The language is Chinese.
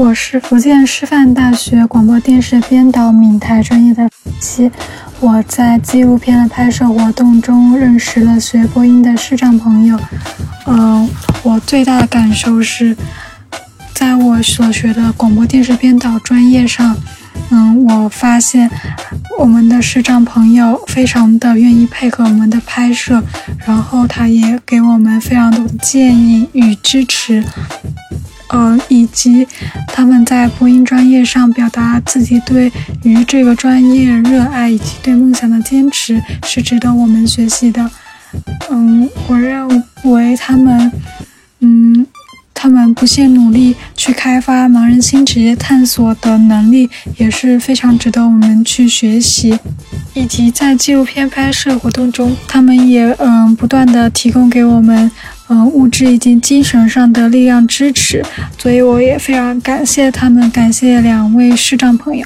我是福建师范大学广播电视编导闽台专业的期。我在纪录片的拍摄活动中认识了学播音的视障朋友。嗯，我最大的感受是，在我所学的广播电视编导专业上，嗯，我发现我们的视障朋友非常的愿意配合我们的拍摄，然后他也给我们非常多的建议与支持。呃，以及他们在播音专业上表达自己对于这个专业热爱以及对梦想的坚持，是值得我们学习的。嗯，我认为他们，嗯，他们不懈努力去开发盲人新职业探索的能力，也是非常值得我们去学习。以及在纪录片拍摄活动中，他们也嗯不断的提供给我们。嗯，物质以及精神上的力量支持，所以我也非常感谢他们，感谢两位视障朋友。